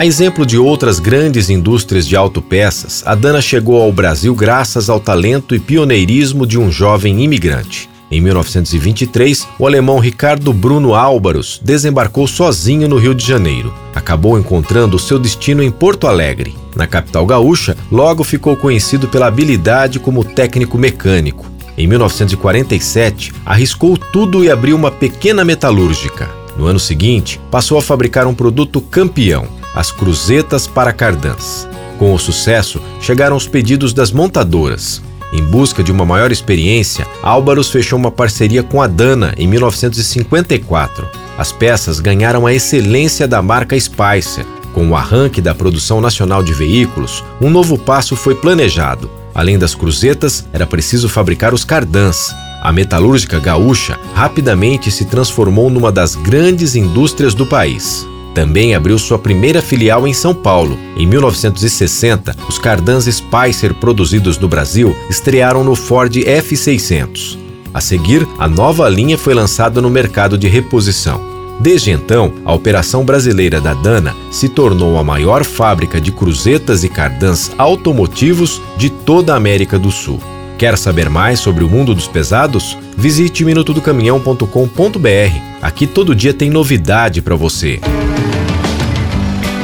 A exemplo de outras grandes indústrias de autopeças, a Dana chegou ao Brasil graças ao talento e pioneirismo de um jovem imigrante. Em 1923, o alemão Ricardo Bruno Álvaros desembarcou sozinho no Rio de Janeiro. Acabou encontrando seu destino em Porto Alegre. Na capital gaúcha, logo ficou conhecido pela habilidade como técnico mecânico. Em 1947, arriscou tudo e abriu uma pequena metalúrgica. No ano seguinte, passou a fabricar um produto campeão, as cruzetas para cardãs. Com o sucesso, chegaram os pedidos das montadoras. Em busca de uma maior experiência, Álvaros fechou uma parceria com a Dana em 1954. As peças ganharam a excelência da marca Spicer. Com o arranque da produção nacional de veículos, um novo passo foi planejado. Além das cruzetas, era preciso fabricar os cardãs. A metalúrgica gaúcha rapidamente se transformou numa das grandes indústrias do país. Também abriu sua primeira filial em São Paulo. Em 1960, os Cardans Spicer produzidos no Brasil estrearam no Ford F600. A seguir, a nova linha foi lançada no mercado de reposição. Desde então, a operação brasileira da Dana se tornou a maior fábrica de cruzetas e cardãs automotivos de toda a América do Sul. Quer saber mais sobre o mundo dos pesados? Visite minutodocaminhão.com.br. Aqui todo dia tem novidade para você.